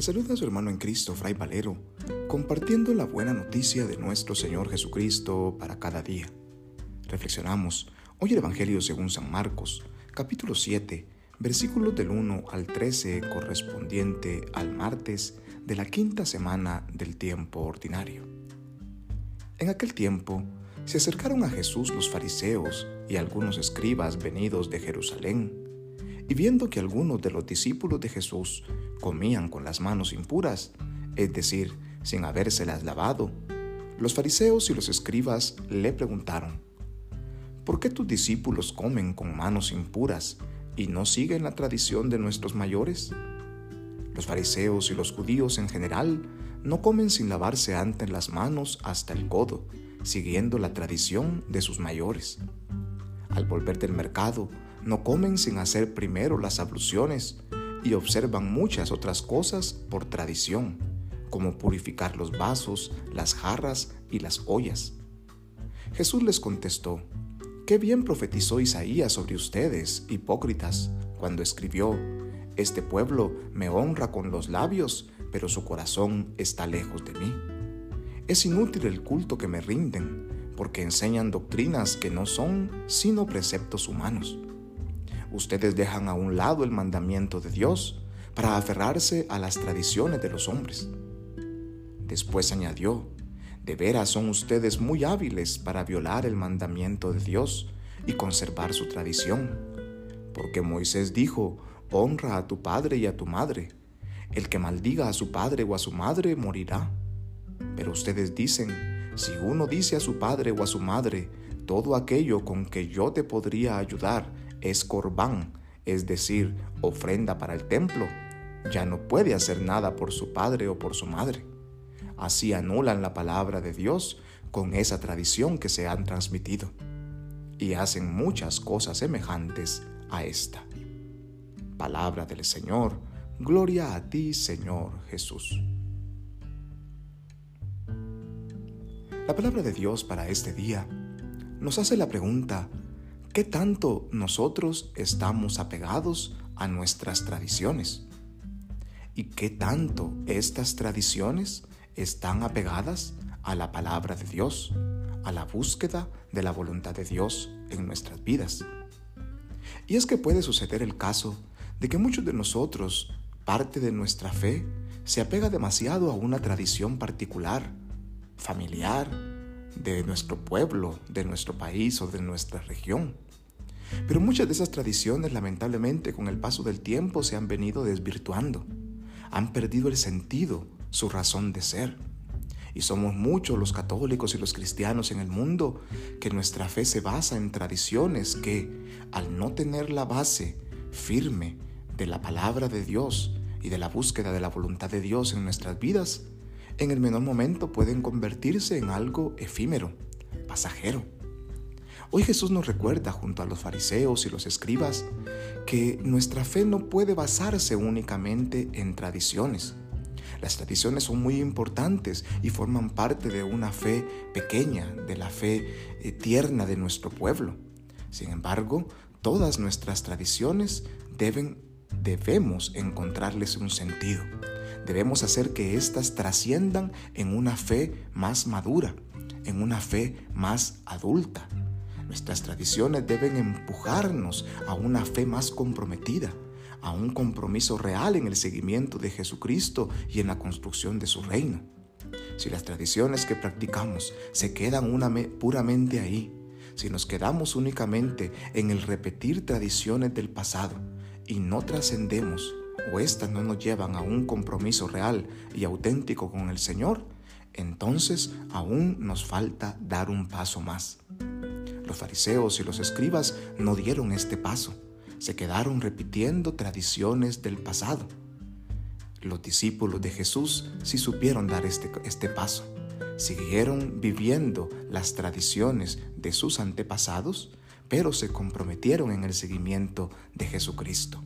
Le saluda a su hermano en Cristo, Fray Valero, compartiendo la buena noticia de nuestro Señor Jesucristo para cada día. Reflexionamos hoy el Evangelio según San Marcos, capítulo 7, versículos del 1 al 13 correspondiente al martes de la quinta semana del tiempo ordinario. En aquel tiempo se acercaron a Jesús los fariseos y algunos escribas venidos de Jerusalén, y viendo que algunos de los discípulos de Jesús comían con las manos impuras, es decir, sin habérselas lavado, los fariseos y los escribas le preguntaron, ¿por qué tus discípulos comen con manos impuras y no siguen la tradición de nuestros mayores? Los fariseos y los judíos en general no comen sin lavarse antes las manos hasta el codo, siguiendo la tradición de sus mayores. Al volver del mercado, no comen sin hacer primero las abluciones y observan muchas otras cosas por tradición, como purificar los vasos, las jarras y las ollas. Jesús les contestó, Qué bien profetizó Isaías sobre ustedes, hipócritas, cuando escribió, Este pueblo me honra con los labios, pero su corazón está lejos de mí. Es inútil el culto que me rinden, porque enseñan doctrinas que no son sino preceptos humanos. Ustedes dejan a un lado el mandamiento de Dios para aferrarse a las tradiciones de los hombres. Después añadió, de veras son ustedes muy hábiles para violar el mandamiento de Dios y conservar su tradición, porque Moisés dijo, honra a tu padre y a tu madre. El que maldiga a su padre o a su madre morirá. Pero ustedes dicen, si uno dice a su padre o a su madre, todo aquello con que yo te podría ayudar es corbán, es decir, ofrenda para el templo, ya no puede hacer nada por su padre o por su madre. Así anulan la palabra de Dios con esa tradición que se han transmitido y hacen muchas cosas semejantes a esta. Palabra del Señor, gloria a ti Señor Jesús. La palabra de Dios para este día nos hace la pregunta, ¿qué tanto nosotros estamos apegados a nuestras tradiciones? ¿Y qué tanto estas tradiciones están apegadas a la palabra de Dios, a la búsqueda de la voluntad de Dios en nuestras vidas. Y es que puede suceder el caso de que muchos de nosotros, parte de nuestra fe, se apega demasiado a una tradición particular, familiar, de nuestro pueblo, de nuestro país o de nuestra región. Pero muchas de esas tradiciones lamentablemente con el paso del tiempo se han venido desvirtuando, han perdido el sentido su razón de ser. Y somos muchos los católicos y los cristianos en el mundo que nuestra fe se basa en tradiciones que, al no tener la base firme de la palabra de Dios y de la búsqueda de la voluntad de Dios en nuestras vidas, en el menor momento pueden convertirse en algo efímero, pasajero. Hoy Jesús nos recuerda junto a los fariseos y los escribas que nuestra fe no puede basarse únicamente en tradiciones, las tradiciones son muy importantes y forman parte de una fe pequeña, de la fe eh, tierna de nuestro pueblo. Sin embargo, todas nuestras tradiciones deben, debemos encontrarles un sentido. Debemos hacer que éstas trasciendan en una fe más madura, en una fe más adulta. Nuestras tradiciones deben empujarnos a una fe más comprometida, a un compromiso real en el seguimiento de Jesucristo y en la construcción de su reino. Si las tradiciones que practicamos se quedan puramente ahí, si nos quedamos únicamente en el repetir tradiciones del pasado y no trascendemos o éstas no nos llevan a un compromiso real y auténtico con el Señor, entonces aún nos falta dar un paso más. Los fariseos y los escribas no dieron este paso se quedaron repitiendo tradiciones del pasado. Los discípulos de Jesús sí supieron dar este, este paso. Siguieron viviendo las tradiciones de sus antepasados, pero se comprometieron en el seguimiento de Jesucristo.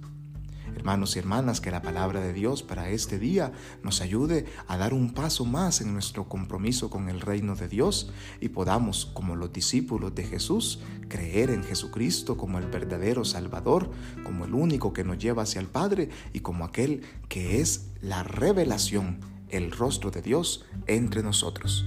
Hermanos y hermanas, que la palabra de Dios para este día nos ayude a dar un paso más en nuestro compromiso con el reino de Dios y podamos, como los discípulos de Jesús, creer en Jesucristo como el verdadero Salvador, como el único que nos lleva hacia el Padre y como aquel que es la revelación, el rostro de Dios entre nosotros.